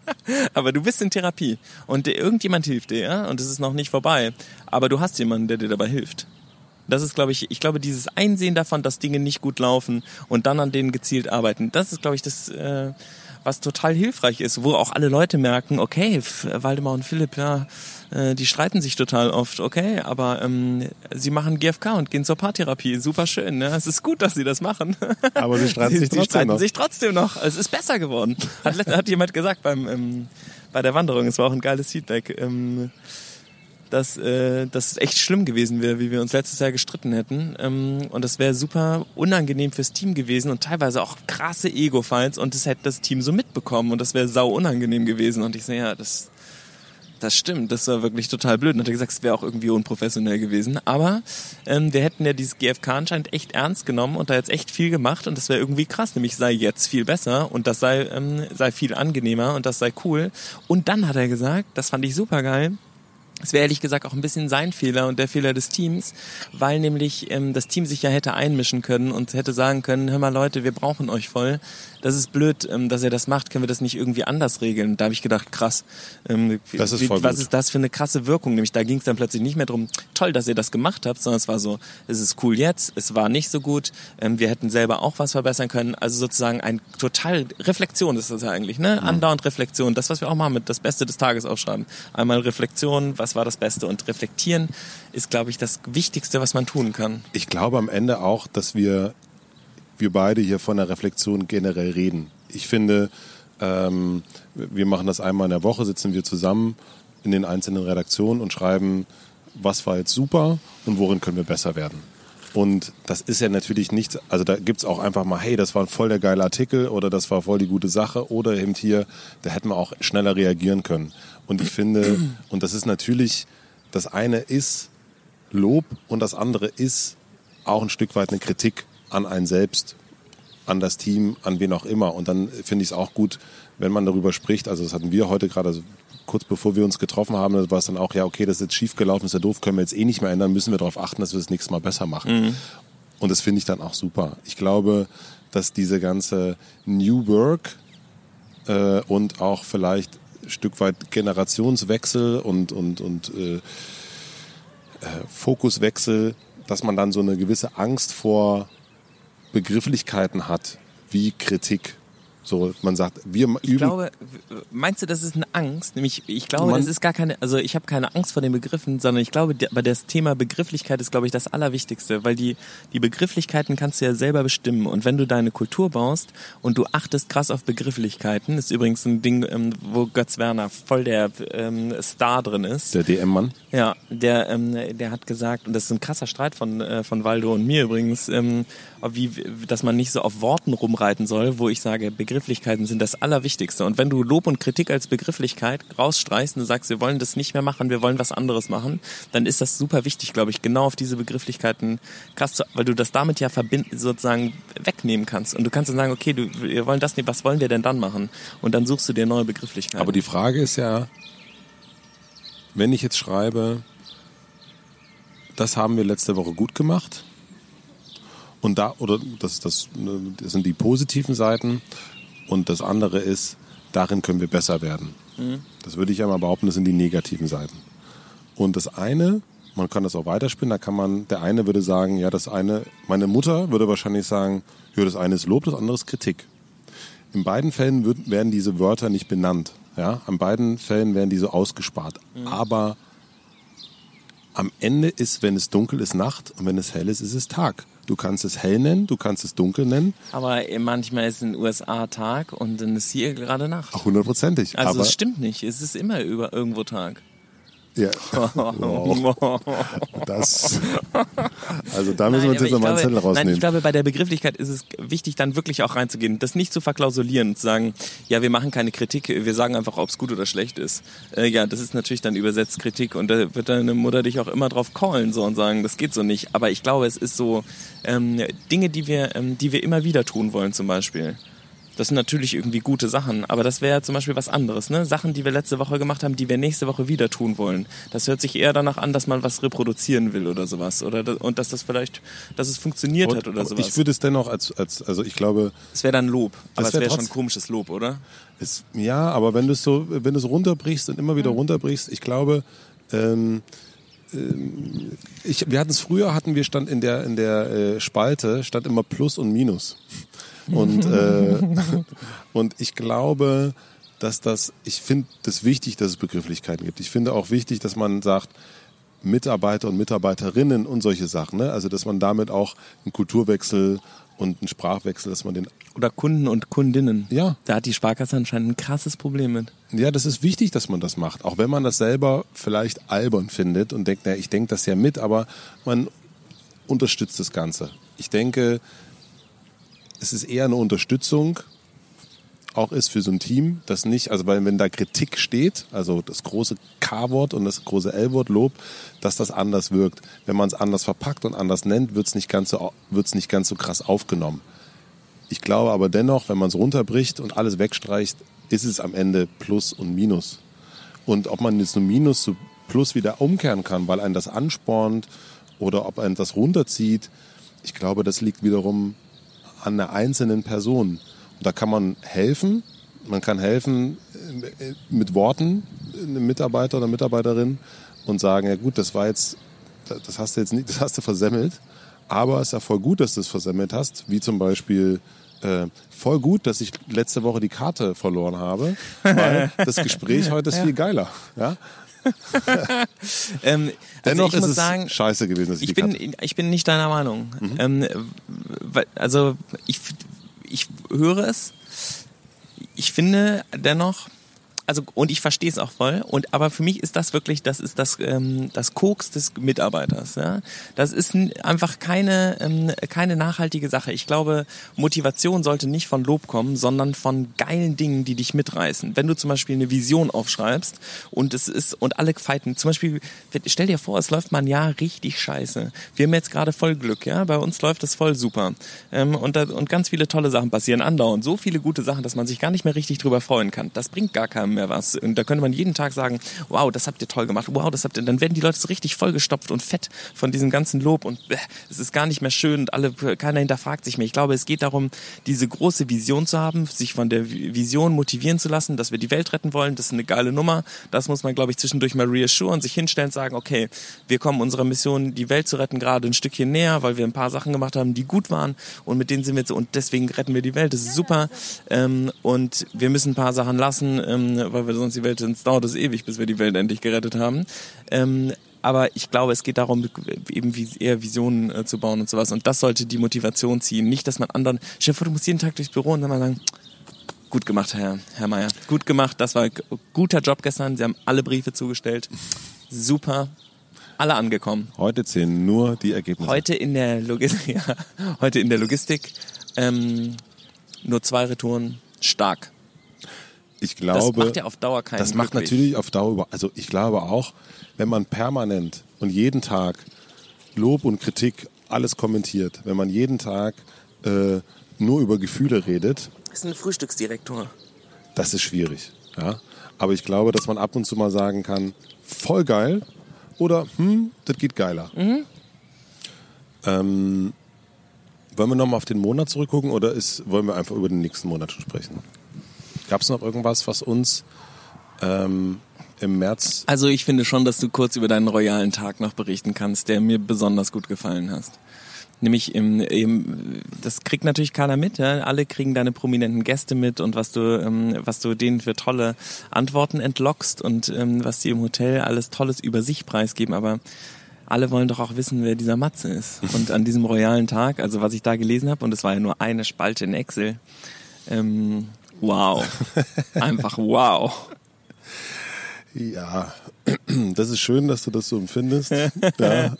[laughs] aber du bist in Therapie und irgendjemand hilft dir, ja? und es ist noch nicht vorbei. Aber du hast jemanden, der dir dabei hilft. Das ist, glaube ich, ich glaube, dieses Einsehen davon, dass Dinge nicht gut laufen und dann an denen gezielt arbeiten, das ist, glaube ich, das, äh, was total hilfreich ist, wo auch alle Leute merken, okay, Waldemar und Philipp, ja, äh, die streiten sich total oft, okay, aber ähm, sie machen GFK und gehen zur Paartherapie, super schön, ne? Es ist gut, dass sie das machen. [laughs] Aber sie streiten, sie, sich, trotzdem streiten noch. sich trotzdem noch. Es ist besser geworden. Hat, hat jemand gesagt beim ähm, bei der Wanderung, es war auch ein geiles Feedback. Ähm, dass äh, das echt schlimm gewesen wäre, wie wir uns letztes Jahr gestritten hätten. Ähm, und das wäre super unangenehm fürs Team gewesen und teilweise auch krasse Ego-Fights und das hätte das Team so mitbekommen und das wäre sau unangenehm gewesen. Und ich sehe, ja, das, das stimmt, das war wirklich total blöd. Und hat er gesagt, es wäre auch irgendwie unprofessionell gewesen. Aber ähm, wir hätten ja dieses GFK anscheinend echt ernst genommen und da jetzt echt viel gemacht und das wäre irgendwie krass, nämlich sei jetzt viel besser und das sei, ähm, sei viel angenehmer und das sei cool. Und dann hat er gesagt, das fand ich super geil, es wäre ehrlich gesagt auch ein bisschen sein Fehler und der Fehler des Teams, weil nämlich ähm, das Team sich ja hätte einmischen können und hätte sagen können, hör mal Leute, wir brauchen euch voll das ist blöd, ähm, dass er das macht, können wir das nicht irgendwie anders regeln? Da habe ich gedacht, krass. Ähm, das ist voll was gut. ist das für eine krasse Wirkung? Nämlich da ging es dann plötzlich nicht mehr drum, toll, dass ihr das gemacht habt, sondern es war so, es ist cool jetzt, es war nicht so gut, ähm, wir hätten selber auch was verbessern können. Also sozusagen ein total Reflexion ist das ja eigentlich, ne? Mhm. Andauernd Reflexion. Das, was wir auch machen mit das Beste des Tages aufschreiben. Einmal Reflexion, was war das Beste? Und reflektieren ist, glaube ich, das Wichtigste, was man tun kann. Ich glaube am Ende auch, dass wir wir beide hier von der Reflexion generell reden. Ich finde, ähm, wir machen das einmal in der Woche, sitzen wir zusammen in den einzelnen Redaktionen und schreiben, was war jetzt super und worin können wir besser werden. Und das ist ja natürlich nichts, also da gibt es auch einfach mal, hey, das war voll der geile Artikel oder das war voll die gute Sache oder eben hier, da hätten wir auch schneller reagieren können. Und ich finde, und das ist natürlich, das eine ist Lob und das andere ist auch ein Stück weit eine Kritik an einen selbst, an das Team, an wen auch immer. Und dann finde ich es auch gut, wenn man darüber spricht. Also das hatten wir heute gerade, also kurz bevor wir uns getroffen haben, war es dann auch, ja, okay, das ist jetzt schief gelaufen, ist ja doof, können wir jetzt eh nicht mehr ändern, müssen wir darauf achten, dass wir das nächste Mal besser machen. Mhm. Und das finde ich dann auch super. Ich glaube, dass diese ganze New Work äh, und auch vielleicht ein Stück weit Generationswechsel und, und, und äh, äh, Fokuswechsel, dass man dann so eine gewisse Angst vor Begrifflichkeiten hat, wie Kritik. So, man sagt, wir üben. Ich glaube, meinst du, das ist eine Angst? Nämlich, ich glaube, Man- das ist gar keine, also ich habe keine Angst vor den Begriffen, sondern ich glaube, aber das Thema Begrifflichkeit ist, glaube ich, das Allerwichtigste, weil die, die Begrifflichkeiten kannst du ja selber bestimmen. Und wenn du deine Kultur baust und du achtest krass auf Begrifflichkeiten, ist übrigens ein Ding, ähm, wo Götz Werner voll der ähm, Star drin ist. Der DM-Mann. Ja, der, ähm, der hat gesagt, und das ist ein krasser Streit von, äh, von Waldo und mir übrigens, ähm, wie, dass man nicht so auf Worten rumreiten soll, wo ich sage, Begrifflichkeiten sind das Allerwichtigste. Und wenn du Lob und Kritik als Begrifflichkeit rausstreichst und sagst, wir wollen das nicht mehr machen, wir wollen was anderes machen, dann ist das super wichtig, glaube ich, genau auf diese Begrifflichkeiten weil du das damit ja verbinden, sozusagen wegnehmen kannst. Und du kannst dann sagen, okay, du, wir wollen das nicht, was wollen wir denn dann machen? Und dann suchst du dir neue Begrifflichkeiten. Aber die Frage ist ja, wenn ich jetzt schreibe, das haben wir letzte Woche gut gemacht. Und da, oder das, das, das sind die positiven Seiten. Und das andere ist, darin können wir besser werden. Das würde ich ja mal behaupten, das sind die negativen Seiten. Und das eine, man kann das auch weiterspinnen, da kann man, der eine würde sagen, ja, das eine, meine Mutter würde wahrscheinlich sagen, ja, das eine ist Lob, das andere ist Kritik. In beiden Fällen wird, werden diese Wörter nicht benannt. Ja, an beiden Fällen werden diese ausgespart. Aber am Ende ist, wenn es dunkel ist, Nacht und wenn es hell ist, ist es Tag. Du kannst es hell nennen, du kannst es dunkel nennen, Aber manchmal ist in den USA Tag und dann ist hier gerade Nacht. hundertprozentig. Also es stimmt nicht. Es ist immer über irgendwo Tag. Ja, wow, [laughs] das, also da müssen wir uns Nein, jetzt nochmal einen Zettel glaube, nein, rausnehmen. ich glaube, bei der Begrifflichkeit ist es wichtig, dann wirklich auch reinzugehen, das nicht zu verklausulieren, zu sagen, ja, wir machen keine Kritik, wir sagen einfach, ob es gut oder schlecht ist. Äh, ja, das ist natürlich dann übersetzt Kritik und da wird deine Mutter dich auch immer drauf callen so und sagen, das geht so nicht. Aber ich glaube, es ist so ähm, Dinge, die wir, ähm, die wir immer wieder tun wollen, zum Beispiel. Das sind natürlich irgendwie gute Sachen, aber das wäre zum Beispiel was anderes, ne? Sachen, die wir letzte Woche gemacht haben, die wir nächste Woche wieder tun wollen. Das hört sich eher danach an, dass man was reproduzieren will oder sowas. Oder und dass das vielleicht, dass es funktioniert hat oder sowas. ich würde es dennoch als, als, also ich glaube, Es wäre dann Lob, aber Das es wär wäre schon trotz- komisches Lob, oder? Es, ja, aber wenn du es so, wenn du es runterbrichst und immer wieder runterbrichst, ich glaube, ähm, ähm, ich, wir hatten es früher, hatten wir stand in der in der äh, Spalte stand immer Plus und Minus und [laughs] äh, und ich glaube, dass das, ich finde das wichtig, dass es Begrifflichkeiten gibt. Ich finde auch wichtig, dass man sagt Mitarbeiter und Mitarbeiterinnen und solche Sachen, ne? Also dass man damit auch einen Kulturwechsel und einen Sprachwechsel, dass man den Oder Kunden und Kundinnen. Ja. Da hat die Sparkasse anscheinend ein krasses Problem mit. Ja, das ist wichtig, dass man das macht. Auch wenn man das selber vielleicht albern findet und denkt, naja, ich denke das ja mit, aber man unterstützt das Ganze. Ich denke, es ist eher eine Unterstützung, auch ist für so ein Team, das nicht, also weil wenn da Kritik steht, also das große K-Wort und das große L-Wort Lob, dass das anders wirkt. Wenn man es anders verpackt und anders nennt, wird es nicht ganz so, wird's nicht ganz so krass aufgenommen. Ich glaube aber dennoch, wenn man es runterbricht und alles wegstreicht, ist es am Ende Plus und Minus. Und ob man jetzt nur Minus zu Plus wieder umkehren kann, weil einen das anspornt oder ob einen das runterzieht, ich glaube, das liegt wiederum an der einzelnen Person. Und da kann man helfen. Man kann helfen äh, mit Worten einem Mitarbeiter oder Mitarbeiterin und sagen, ja gut, das war jetzt, das hast du jetzt nicht, [laughs] das hast du versemmelt. Aber es ist ja voll gut, dass du es versemmelt hast, wie zum Beispiel äh, voll gut, dass ich letzte Woche die Karte verloren habe, [laughs] weil das Gespräch heute ist viel geiler. Ja? [laughs] Ähm, also Dennoch ich ist muss sagen, scheiße gewesen, dass ich, ich bin, ich bin nicht deiner Meinung. Ähm, weil- also ich, ich höre es. Ich finde dennoch, also und ich verstehe es auch voll. Und aber für mich ist das wirklich, das ist das ähm, das Koks des Mitarbeiters. Ja, das ist einfach keine ähm, keine nachhaltige Sache. Ich glaube, Motivation sollte nicht von Lob kommen, sondern von geilen Dingen, die dich mitreißen. Wenn du zum Beispiel eine Vision aufschreibst und es ist und alle fighten, zum Beispiel, stell dir vor, es läuft mal ein Jahr richtig scheiße. Wir haben jetzt gerade voll Glück, ja, bei uns läuft es voll super ähm, und da, und ganz viele tolle Sachen passieren andauernd, so viele gute Sachen, dass man sich gar nicht mehr richtig drüber freuen kann. Das bringt gar keinem mehr mehr was. Und da könnte man jeden Tag sagen, wow, das habt ihr toll gemacht, wow, das habt ihr, dann werden die Leute so richtig vollgestopft und fett von diesem ganzen Lob und äh, es ist gar nicht mehr schön und alle, keiner hinterfragt sich mehr. Ich glaube, es geht darum, diese große Vision zu haben, sich von der Vision motivieren zu lassen, dass wir die Welt retten wollen, das ist eine geile Nummer. Das muss man, glaube ich, zwischendurch mal reassuren, sich hinstellen und sagen, okay, wir kommen unserer Mission, die Welt zu retten, gerade ein Stückchen näher, weil wir ein paar Sachen gemacht haben, die gut waren und mit denen sind wir jetzt, und deswegen retten wir die Welt, das ist super. Ähm, und wir müssen ein paar Sachen lassen, ähm, weil wir sonst die Welt, sonst dauert es ewig, bis wir die Welt endlich gerettet haben. Ähm, aber ich glaube, es geht darum, eben eher Visionen äh, zu bauen und sowas. Und das sollte die Motivation ziehen. Nicht, dass man anderen, vor, du musst jeden Tag durchs Büro und dann mal sagen, gut gemacht, Herr, Herr Meier. Gut gemacht, das war ein guter Job gestern. Sie haben alle Briefe zugestellt. Super. Alle angekommen. Heute zählen nur die Ergebnisse. Heute in der Logistik, [laughs] ja, heute in der Logistik ähm, nur zwei Retouren stark. Ich glaube, das macht ja auf Dauer keinen Das macht glücklich. natürlich auf Dauer, also ich glaube auch, wenn man permanent und jeden Tag Lob und Kritik alles kommentiert, wenn man jeden Tag äh, nur über Gefühle redet, Das ist ein Frühstücksdirektor. das ist schwierig. Ja? Aber ich glaube, dass man ab und zu mal sagen kann, voll geil oder hm, das geht geiler. Ähm, wollen wir nochmal auf den Monat zurückgucken oder ist, wollen wir einfach über den nächsten Monat schon sprechen? Gab es noch irgendwas, was uns ähm, im März Also ich finde schon, dass du kurz über deinen royalen Tag noch berichten kannst, der mir besonders gut gefallen hast. Nämlich im, im das kriegt natürlich keiner mit, ja? alle kriegen deine prominenten Gäste mit und was du ähm, was du denen für tolle Antworten entlockst und ähm, was die im Hotel alles Tolles über sich preisgeben, aber alle wollen doch auch wissen, wer dieser Matze ist. [laughs] Und an diesem royalen Tag, also was ich da gelesen habe, und es war ja nur eine Spalte in Excel, ähm, wow, einfach wow. Ja, das ist schön, dass du das so empfindest. ja.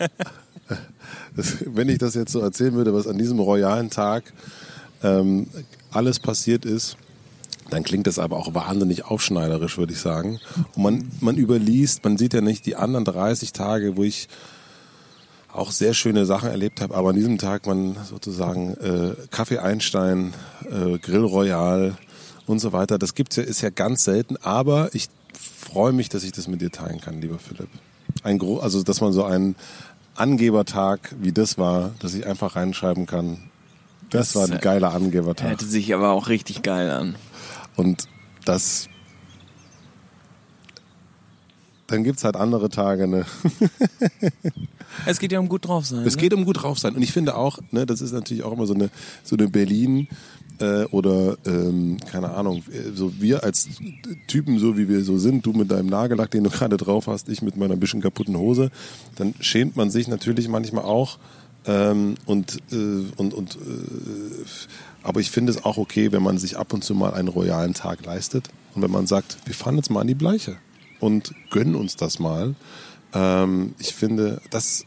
wenn ich das jetzt so erzählen würde, was an diesem royalen Tag ähm, alles passiert ist, dann klingt das aber auch wahnsinnig aufschneiderisch, würde ich sagen. Und man, man überliest, man sieht ja nicht die anderen 30 Tage, wo ich auch sehr schöne Sachen erlebt habe, aber an diesem Tag man sozusagen äh, Kaffee Einstein, äh, Grill Royal und so weiter, das gibt's ja, ist ja ganz selten, aber ich freue mich, dass ich das mit dir teilen kann, lieber Philipp. Ein Gro also dass man so einen Angebertag wie das war, dass ich einfach reinschreiben kann. Das, Das, war ein geiler Angebertag. Hörte sich aber auch richtig geil an. Und das dann gibt's halt andere Tage, ne? [laughs] Es geht ja um gut drauf sein. Es ne? geht um gut drauf sein. Und ich finde auch, ne, das ist natürlich auch immer so eine, so eine Berlin äh, oder ähm, keine Ahnung, so wir als Typen, so wie wir so sind, du mit deinem Nagellack, den du [laughs] gerade drauf hast, ich mit meiner bisschen kaputten Hose, dann schämt man sich natürlich manchmal auch. Ähm, und äh, und, und äh, aber ich finde es auch okay, wenn man sich ab und zu mal einen royalen Tag leistet und wenn man sagt, wir fahren jetzt mal an die Bleiche und gönnen uns das mal. Ähm, ich finde, das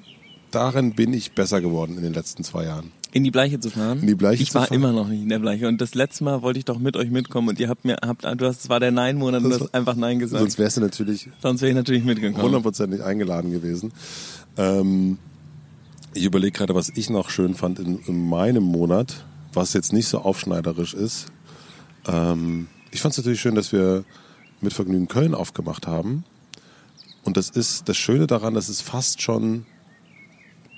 darin bin ich besser geworden in den letzten zwei Jahren. In die Bleiche zu fahren. In die Bleiche ich zu war fahren? immer noch nicht in der Bleiche und das letzte Mal wollte ich doch mit euch mitkommen und ihr habt mir habt du hast es war der Nein Monat und du hast einfach Nein gesagt. Sonst wärst du natürlich Sonst wäre ich natürlich mitgekommen. hundertprozentig eingeladen gewesen. Ähm, ich überlege gerade, was ich noch schön fand in, in meinem Monat, was jetzt nicht so aufschneiderisch ist. Ähm, ich fand es natürlich schön, dass wir mit Vergnügen Köln aufgemacht haben. Und das ist das Schöne daran, dass es fast schon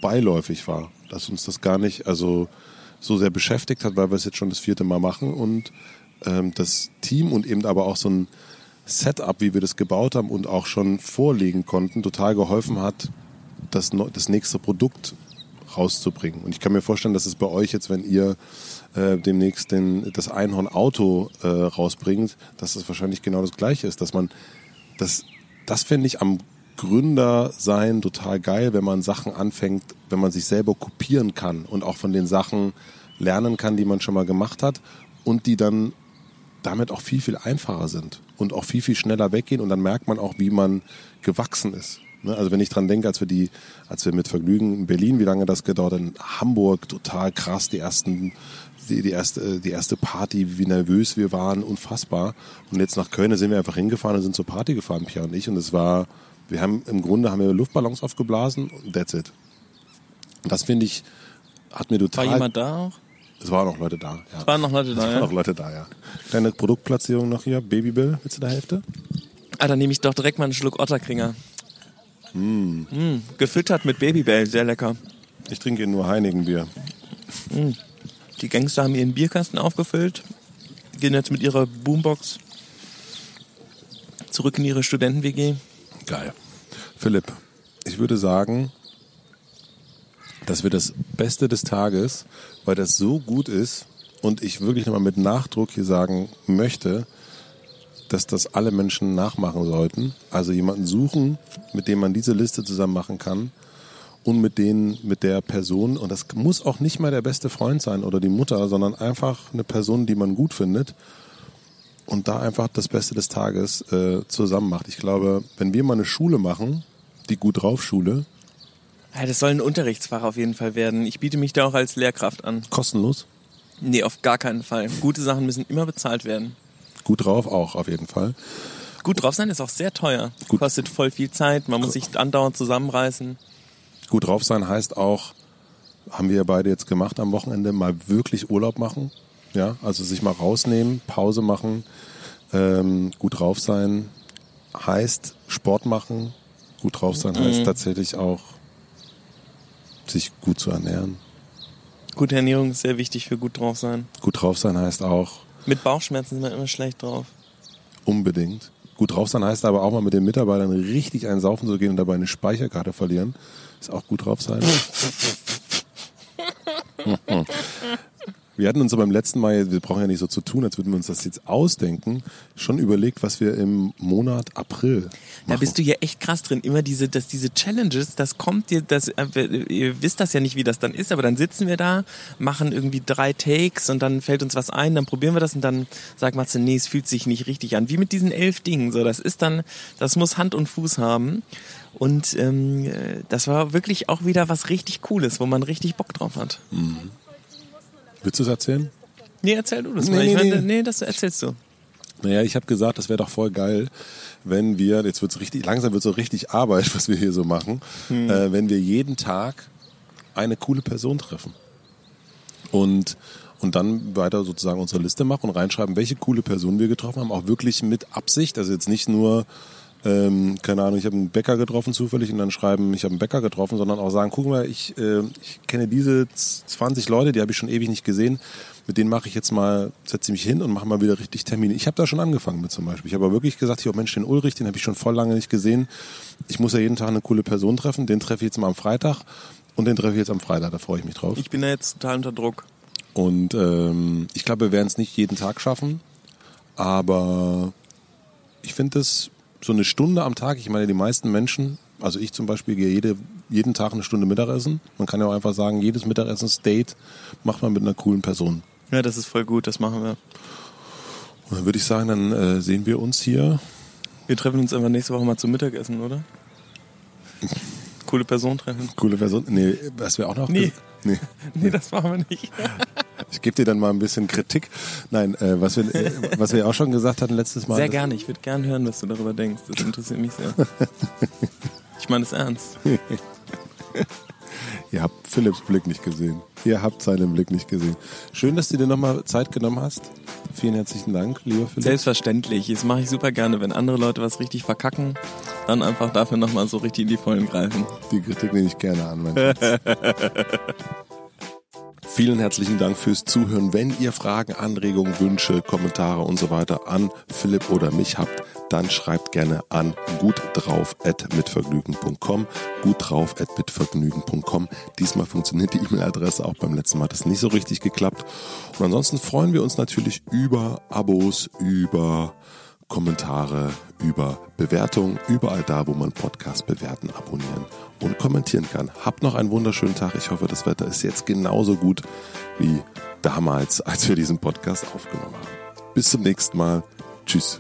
beiläufig war, dass uns das gar nicht also so sehr beschäftigt hat, weil wir es jetzt schon das vierte Mal machen und ähm, das Team und eben aber auch so ein Setup, wie wir das gebaut haben und auch schon vorlegen konnten, total geholfen hat, das, das nächste Produkt rauszubringen. Und ich kann mir vorstellen, dass es bei euch jetzt, wenn ihr äh, demnächst den, das Einhorn-Auto äh, rausbringt, dass es wahrscheinlich genau das Gleiche ist, dass man das, das finde ich am Gründer sein total geil, wenn man Sachen anfängt, wenn man sich selber kopieren kann und auch von den Sachen lernen kann, die man schon mal gemacht hat und die dann damit auch viel, viel einfacher sind und auch viel, viel schneller weggehen und dann merkt man auch, wie man gewachsen ist. Ne, Also wenn ich dran denke, als wir die, als wir mit Vergnügen in Berlin, wie lange das gedauert hat, in Hamburg, total krass, die ersten, die, die erste, die erste Party, wie nervös wir waren, unfassbar. Und jetzt nach Köln sind wir einfach hingefahren und sind zur Party gefahren, Pia und ich. Und es war, wir haben im Grunde haben wir Luftballons aufgeblasen und that's it. Und das finde ich, hat mir War total. jemand da auch? Es waren noch Leute da. Ja. Es waren noch Leute da, Es waren ja. noch Leute da, ja. Kleine Produktplatzierung noch hier. Babybill, willst du der Hälfte? Ah, dann nehme ich doch direkt mal einen Schluck Otterkringer. Mm. gefüttert mit Babybell, sehr lecker. Ich trinke nur Heinigenbier. Die Gangster haben ihren Bierkasten aufgefüllt, gehen jetzt mit ihrer Boombox zurück in ihre Studenten-WG. Geil. Philipp, ich würde sagen, dass wir das Beste des Tages, weil das so gut ist und ich wirklich nochmal mit Nachdruck hier sagen möchte, dass das alle Menschen nachmachen sollten. Also jemanden suchen, mit dem man diese Liste zusammen machen kann und mit denen, mit der Person, und das muss auch nicht mal der beste Freund sein oder die Mutter, sondern einfach eine Person, die man gut findet und da einfach das Beste des Tages äh, zusammen macht. Ich glaube, wenn wir mal eine Schule machen, die gut drauf Schule, Ja, das soll ein Unterrichtsfach auf jeden Fall werden. Ich biete mich da auch als Lehrkraft an. kostenlos, Nee, auf gar keinen Fall. Gute Sachen müssen immer bezahlt werden. gut drauf auch auf jeden Fall. Gut drauf sein ist auch sehr teuer. Gut. Kostet voll viel Zeit, man muss sich andauernd zusammenreißen. Gut drauf sein heißt auch, haben wir beide jetzt gemacht am Wochenende, mal wirklich Urlaub machen. Ja, also sich mal rausnehmen, Pause machen, ähm, gut drauf sein heißt Sport machen. Gut drauf sein heißt tatsächlich auch sich gut zu ernähren. Gute Ernährung ist sehr wichtig für gut drauf sein. Gut drauf sein heißt auch Mit Bauchschmerzen sind wir immer schlecht drauf. Unbedingt. Gut drauf sein heißt aber auch mal mit den Mitarbeitern richtig einen saufen zu gehen und dabei eine Speicherkarte verlieren. Ist auch gut drauf sein. [laughs] [laughs] Wir hatten uns aber beim letzten Mal, wir brauchen ja nicht so zu tun, als würden wir uns das jetzt ausdenken, schon überlegt, was wir im Monat April machen. Da bist du ja echt krass drin. Immer diese, dass diese Challenges, das kommt dir, das, äh, ihr wisst das ja nicht, wie das dann ist, aber dann sitzen wir da, machen irgendwie drei Takes und dann fällt uns was ein, dann probieren wir das und dann sagt Matze, nee, es fühlt sich nicht richtig an. Wie mit diesen elf Dingen. So, das ist dann, das muss Hand und Fuß haben. Und ähm, äh, das war wirklich auch wieder was richtig Cooles, wo man richtig Bock drauf hat. Willst du es erzählen? Nee, erzähl du das Nee, mal. Ich nee, meine, nee. das erzählst du. Naja, ich habe gesagt, das wäre doch voll geil, wenn wir, jetzt wird's richtig, langsam wird so richtig Arbeit, [laughs] was wir hier so machen, äh, wenn wir jeden Tag eine coole Person treffen. Und, und dann weiter sozusagen unsere Liste machen und reinschreiben, welche coole Person wir getroffen haben, auch wirklich mit Absicht, also jetzt nicht nur, ähm, keine Ahnung, ich habe einen Bäcker getroffen zufällig und dann schreiben, ich habe einen Bäcker getroffen, sondern auch sagen, guck mal, ich, äh, ich kenne diese 20 Leute, die habe ich schon ewig nicht gesehen, mit denen mache ich jetzt mal, setze mich hin und mache mal wieder richtig Termine. Ich habe da schon angefangen mit zum Beispiel. Ich habe aber wirklich gesagt, ich oh Mensch, den Ulrich, den habe ich schon voll lange nicht gesehen. Ich muss ja jeden Tag eine coole Person treffen, den treffe ich jetzt mal am Freitag und den treffe ich jetzt am Freitag, da freue ich mich drauf. Ich bin da jetzt total unter Druck. Und ähm, ich glaube, wir werden es nicht jeden Tag schaffen, aber ich finde es so eine Stunde am Tag. Ich meine, die meisten Menschen, also ich zum Beispiel, gehe jede, jeden Tag eine Stunde Mittagessen. Man kann ja auch einfach sagen, jedes Mittagessens-Date macht man mit einer coolen Person. Ja, das ist voll gut, das machen wir. Und dann würde ich sagen, dann äh, sehen wir uns hier. Wir treffen uns einfach nächste Woche mal zum Mittagessen, oder? Coole Person treffen. Coole Person. Nee, was wir auch noch. Nee. nee. [laughs] Nee, das machen wir nicht. [laughs] Ich gebe dir dann mal ein bisschen Kritik. Nein, äh, was, wir, äh, was wir auch schon gesagt hatten letztes Mal. Sehr gerne. Ich würde gern hören, was du darüber denkst. Das interessiert mich sehr. [laughs] Ich meine es ernst. [laughs] Ihr habt Philipps Blick nicht gesehen. Ihr habt seinen Blick nicht gesehen. Schön, dass du dir nochmal Zeit genommen hast. Vielen herzlichen Dank, lieber Philipp. Selbstverständlich. Das mache ich super gerne. Wenn andere Leute was richtig verkacken, dann einfach dafür nochmal so richtig in die Vollen greifen. Die Kritik nehme ich gerne an, mein Schatz. [laughs] Vielen herzlichen Dank fürs Zuhören. Wenn ihr Fragen, Anregungen, Wünsche, Kommentare und so weiter an Philipp oder mich habt, dann schreibt gerne an gutdrauf.mitvergnügen.com gutdrauf.mitvergnügen.com Diesmal funktioniert die E-Mail-Adresse, auch beim letzten Mal hat das nicht so richtig geklappt. Und ansonsten freuen wir uns natürlich über Abos, über Kommentare, über Bewertungen, überall da, wo man Podcast bewerten, abonnieren und kommentieren kann. Habt noch einen wunderschönen Tag. Ich hoffe, das Wetter ist jetzt genauso gut wie damals, als wir diesen Podcast aufgenommen haben. Bis zum nächsten Mal. Tschüss.